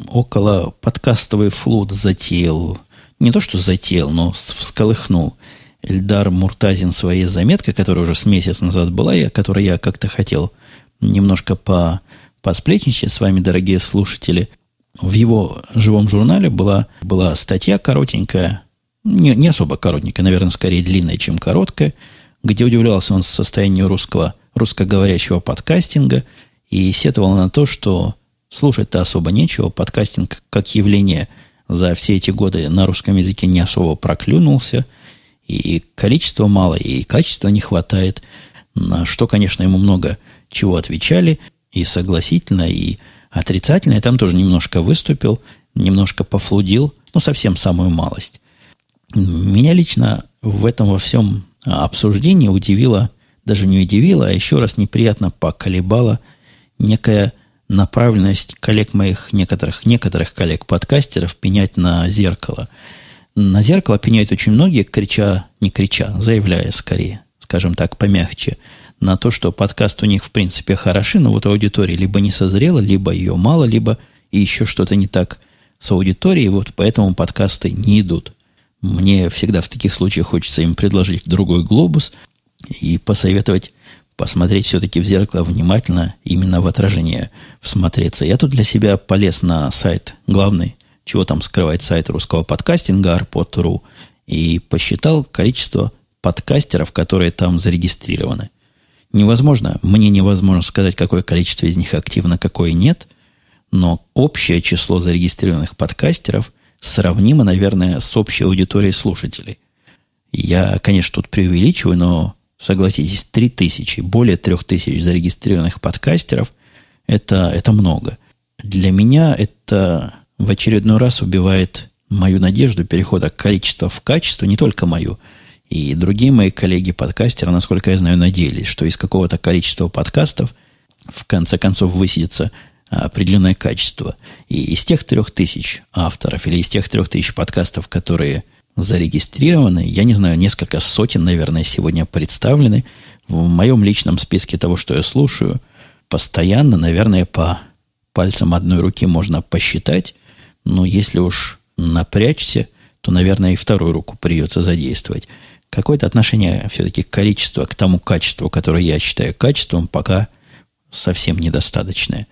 Около подкастовый флот затеял, не то что затеял, но всколыхнул Эльдар Муртазин своей заметкой, которая уже с месяц назад была, и которой я как-то хотел немножко по, посплетничать с вами, дорогие слушатели. В его живом журнале была, была статья коротенькая, не, не особо коротенькая, наверное, скорее длинная, чем короткая, где удивлялся он состоянию русского, русскоговорящего подкастинга и сетовал на то, что слушать-то особо нечего. Подкастинг как явление за все эти годы на русском языке не особо проклюнулся. И количества мало, и качества не хватает. На что, конечно, ему много чего отвечали. И согласительно, и отрицательно. Я там тоже немножко выступил, немножко пофлудил. Ну, совсем самую малость. Меня лично в этом во всем обсуждении удивило, даже не удивило, а еще раз неприятно поколебала некая направленность коллег моих, некоторых, некоторых коллег-подкастеров пенять на зеркало. На зеркало пеняют очень многие, крича, не крича, заявляя скорее, скажем так, помягче, на то, что подкаст у них в принципе хороши, но вот аудитория либо не созрела, либо ее мало, либо еще что-то не так с аудиторией, вот поэтому подкасты не идут. Мне всегда в таких случаях хочется им предложить другой глобус и посоветовать посмотреть все-таки в зеркало внимательно, именно в отражение всмотреться. Я тут для себя полез на сайт главный, чего там скрывает сайт русского подкастинга, arpod.ru, и посчитал количество подкастеров, которые там зарегистрированы. Невозможно, мне невозможно сказать, какое количество из них активно, какое нет, но общее число зарегистрированных подкастеров сравнимо, наверное, с общей аудиторией слушателей. Я, конечно, тут преувеличиваю, но согласитесь, 3000, более 3000 зарегистрированных подкастеров это, это много. Для меня это в очередной раз убивает мою надежду перехода количества в качество, не только мою, и другие мои коллеги-подкастеры, насколько я знаю, надеялись, что из какого-то количества подкастов в конце концов высидится определенное качество. И из тех трех тысяч авторов или из тех трех тысяч подкастов, которые зарегистрированы, я не знаю, несколько сотен, наверное, сегодня представлены в моем личном списке того, что я слушаю, постоянно, наверное, по пальцем одной руки можно посчитать. Но если уж напрячься, то, наверное, и вторую руку придется задействовать. Какое-то отношение все-таки количество к тому качеству, которое я считаю качеством, пока совсем недостаточное.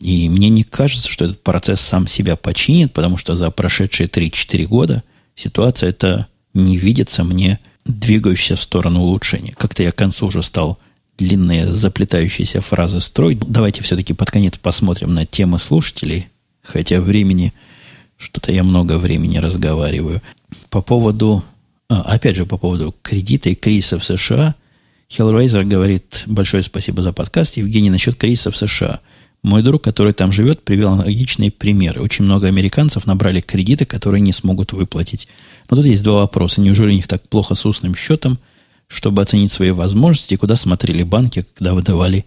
И мне не кажется, что этот процесс сам себя починит, потому что за прошедшие 3-4 года ситуация это не видится мне двигающейся в сторону улучшения. Как-то я к концу уже стал длинные заплетающиеся фразы строить. Давайте все-таки под конец посмотрим на темы слушателей, хотя времени, что-то я много времени разговариваю. По поводу, а, опять же, по поводу кредита и кризиса в США, Hellraiser говорит, большое спасибо за подкаст, Евгений, насчет кризиса в США. Мой друг, который там живет, привел аналогичные примеры. Очень много американцев набрали кредиты, которые не смогут выплатить. Но тут есть два вопроса. Неужели у них так плохо с устным счетом – чтобы оценить свои возможности, куда смотрели банки, когда выдавали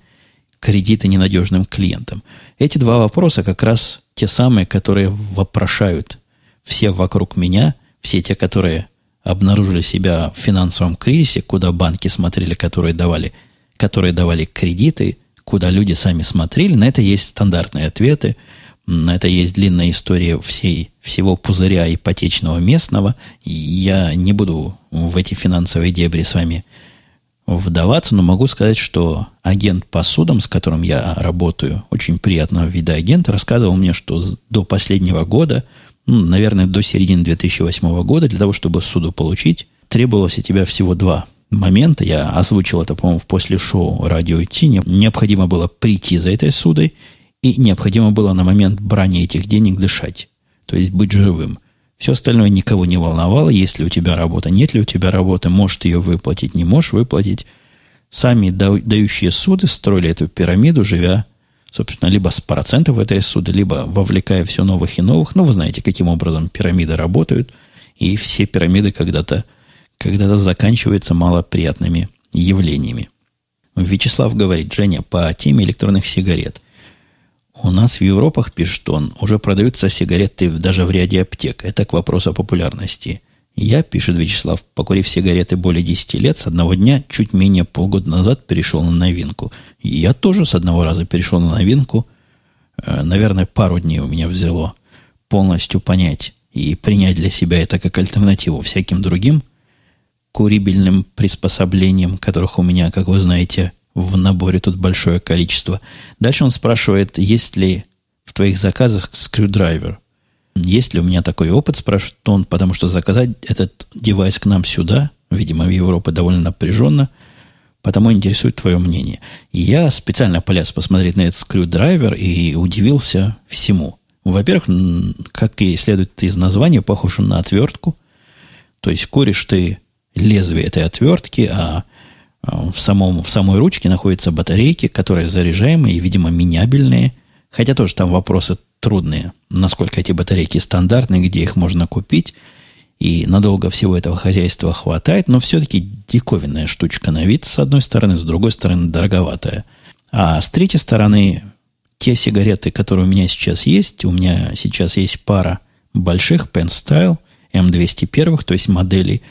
кредиты ненадежным клиентам. Эти два вопроса как раз те самые, которые вопрошают все вокруг меня, все те, которые обнаружили себя в финансовом кризисе, куда банки смотрели, которые давали, которые давали кредиты, куда люди сами смотрели. На это есть стандартные ответы – это есть длинная история всей, всего пузыря ипотечного местного. Я не буду в эти финансовые дебри с вами вдаваться, но могу сказать, что агент по судам, с которым я работаю, очень приятного вида агент, рассказывал мне, что до последнего года, ну, наверное, до середины 2008 года, для того, чтобы суду получить, требовалось от тебя всего два момента. Я озвучил это, по-моему, в после шоу «Радио идти». Необходимо было прийти за этой судой и необходимо было на момент брания этих денег дышать, то есть быть живым. Все остальное никого не волновало, есть ли у тебя работа, нет ли у тебя работы, можешь ее выплатить, не можешь выплатить. Сами дающие суды строили эту пирамиду, живя, собственно, либо с процентов этой суды, либо вовлекая все новых и новых. Ну, вы знаете, каким образом пирамиды работают. И все пирамиды когда-то когда заканчиваются малоприятными явлениями. Вячеслав говорит, Женя, по теме электронных сигарет. У нас в Европах, пишет он, уже продаются сигареты даже в ряде аптек. Это к вопросу о популярности. Я, пишет Вячеслав, покурив сигареты более 10 лет, с одного дня, чуть менее полгода назад, перешел на новинку. Я тоже с одного раза перешел на новинку. Э, наверное, пару дней у меня взяло полностью понять и принять для себя это как альтернативу всяким другим курибельным приспособлениям, которых у меня, как вы знаете, в наборе тут большое количество. Дальше он спрашивает, есть ли в твоих заказах screwdriver. Есть ли у меня такой опыт, спрашивает он, потому что заказать этот девайс к нам сюда, видимо, в Европе довольно напряженно, потому интересует твое мнение. Я специально полез посмотреть на этот screwdriver и удивился всему. Во-первых, как и следует из названия, похож он на отвертку. То есть куришь ты лезвие этой отвертки, а а, в, самом, в самой ручке находятся батарейки, которые заряжаемые и, видимо, менябельные. Хотя тоже там вопросы трудные. Насколько эти батарейки стандартные, где их можно купить. И надолго всего этого хозяйства хватает. Но все-таки диковинная штучка на вид, с одной стороны. С другой стороны, дороговатая. А с третьей стороны, те сигареты, которые у меня сейчас есть. У меня сейчас есть пара больших Pen Style M201, то есть моделей.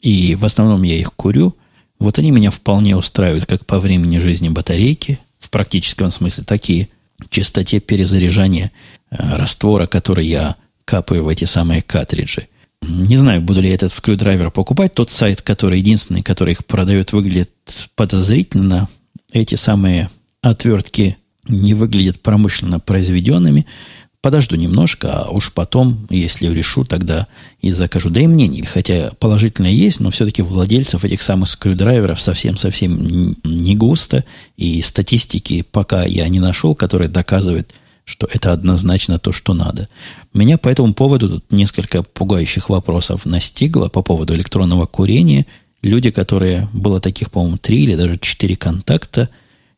И в основном я их курю – вот они меня вполне устраивают как по времени жизни батарейки, в практическом смысле, такие частоте перезаряжания э, раствора, который я капаю в эти самые картриджи. Не знаю, буду ли я этот screwdriver покупать. Тот сайт, который единственный, который их продает, выглядит подозрительно. Эти самые отвертки не выглядят промышленно произведенными. Подожду немножко, а уж потом, если решу, тогда и закажу. Да и мнений, хотя положительное есть, но все-таки владельцев этих самых screwdriver ов совсем-совсем не густо. И статистики пока я не нашел, которая доказывает, что это однозначно то, что надо. Меня по этому поводу тут несколько пугающих вопросов настигло по поводу электронного курения. Люди, которые, было таких, по-моему, три или даже четыре контакта,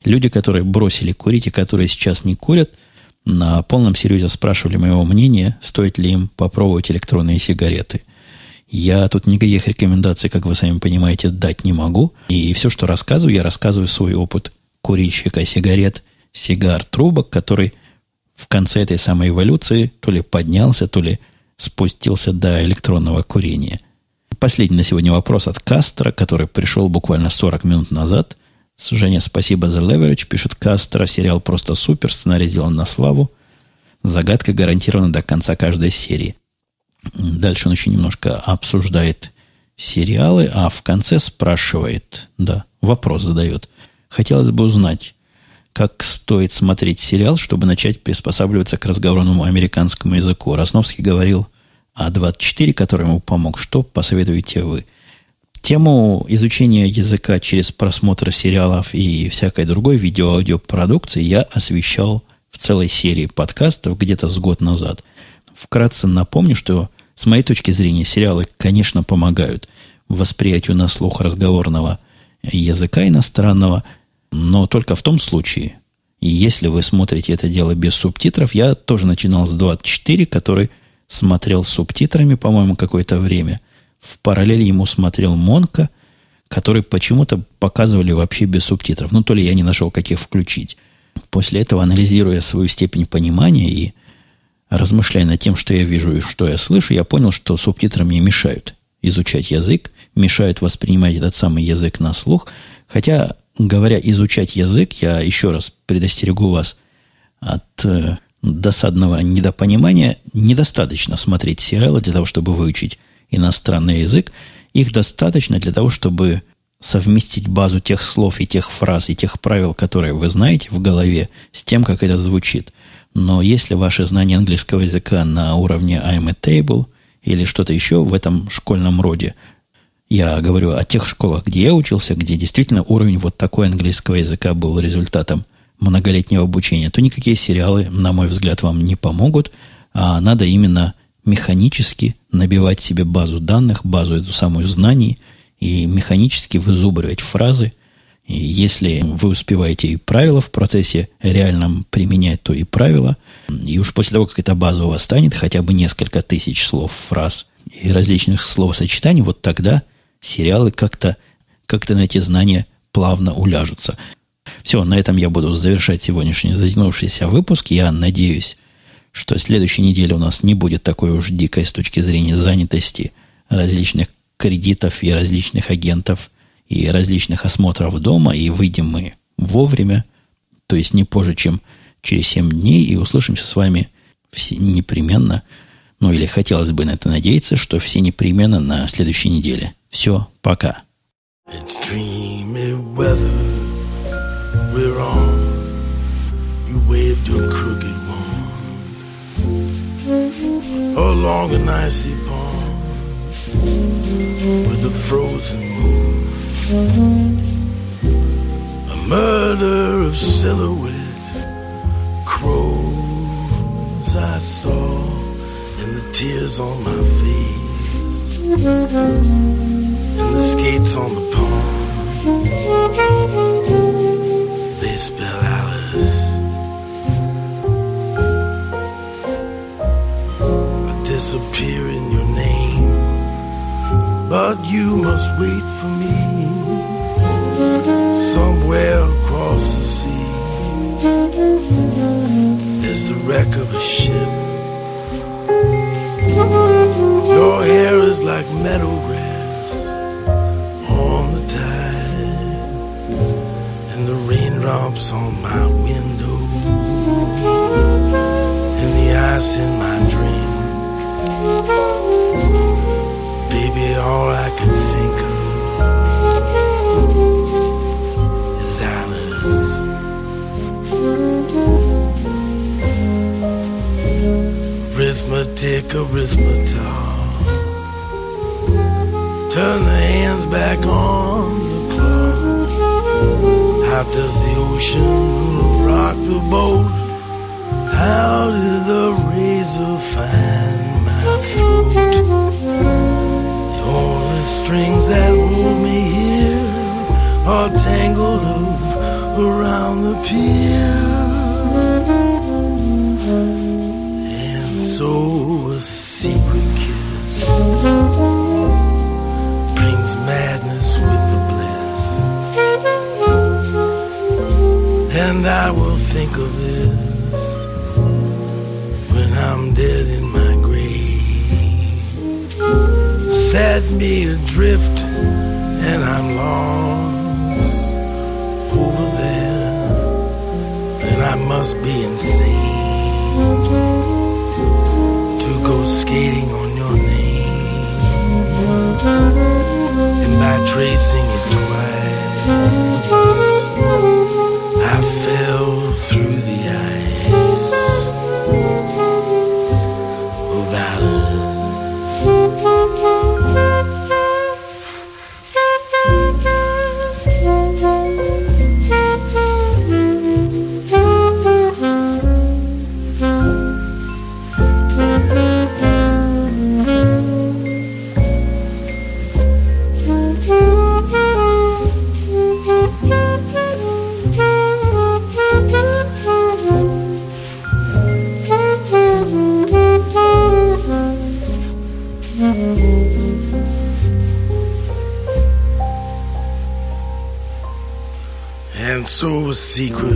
люди, которые бросили курить и которые сейчас не курят – на полном серьезе спрашивали моего мнения, стоит ли им попробовать электронные сигареты. Я тут никаких рекомендаций, как вы сами понимаете, дать не могу. И все, что рассказываю, я рассказываю свой опыт курильщика сигарет, сигар, трубок, который в конце этой самой эволюции то ли поднялся, то ли спустился до электронного курения. Последний на сегодня вопрос от Кастро, который пришел буквально 40 минут назад. Женя, спасибо за leverage. Пишет Кастро. Сериал просто супер. Сценарий сделан на славу. Загадка гарантирована до конца каждой серии. Дальше он еще немножко обсуждает сериалы, а в конце спрашивает, да, вопрос задает. Хотелось бы узнать, как стоит смотреть сериал, чтобы начать приспосабливаться к разговорному американскому языку. Росновский говорил о 24, который ему помог. Что посоветуете вы? Тему изучения языка через просмотр сериалов и всякой другой видео-аудиопродукции я освещал в целой серии подкастов где-то с год назад. Вкратце напомню, что с моей точки зрения сериалы, конечно, помогают восприятию на слух разговорного языка иностранного – но только в том случае, если вы смотрите это дело без субтитров, я тоже начинал с 24, который смотрел с субтитрами, по-моему, какое-то время. В параллель ему смотрел Монка, который почему-то показывали вообще без субтитров. Ну, то ли я не нашел, как их включить. После этого, анализируя свою степень понимания и размышляя над тем, что я вижу и что я слышу, я понял, что субтитры мне мешают изучать язык, мешают воспринимать этот самый язык на слух. Хотя говоря изучать язык, я еще раз предостерегу вас от э, досадного недопонимания. Недостаточно смотреть сериалы для того, чтобы выучить иностранный язык. Их достаточно для того, чтобы совместить базу тех слов и тех фраз и тех правил, которые вы знаете в голове, с тем, как это звучит. Но если ваше знание английского языка на уровне I'm a table или что-то еще в этом школьном роде, я говорю о тех школах, где я учился, где действительно уровень вот такой английского языка был результатом многолетнего обучения, то никакие сериалы, на мой взгляд, вам не помогут, а надо именно механически набивать себе базу данных, базу эту самую знаний и механически вызубривать фразы. И если вы успеваете и правила в процессе реальном применять, то и правила. И уж после того, как эта база у вас станет, хотя бы несколько тысяч слов, фраз и различных словосочетаний, вот тогда сериалы как-то как на эти знания плавно уляжутся. Все, на этом я буду завершать сегодняшний затянувшийся выпуск. Я надеюсь, что следующей неделе у нас не будет такой уж дикой с точки зрения занятости различных кредитов и различных агентов и различных осмотров дома, и выйдем мы вовремя, то есть не позже, чем через 7 дней, и услышимся с вами все непременно, ну или хотелось бы на это надеяться, что все непременно на следующей неделе – Все, пока. It's along an icy pond with a frozen moon. A murder of silhouette crows I saw and the tears on my face and the skates on the pond. They spell Alice. Disappear in your name, but you must wait for me somewhere across the sea. There's the wreck of a ship. Your hair is like meadow grass on the tide, and the raindrops on my window and the ice in my drink. Baby, all I can think of is Alice. Arithmetic, arithmetic. Turn the hands back on the clock. how does the ocean rock the boat? How did the razor find around the pier. And so a secret kiss brings madness with the bliss, And I will think of this when I'm dead in my grave. Set me adrift and I'm lost must be insane to go skating on your name and by tracing it. secret.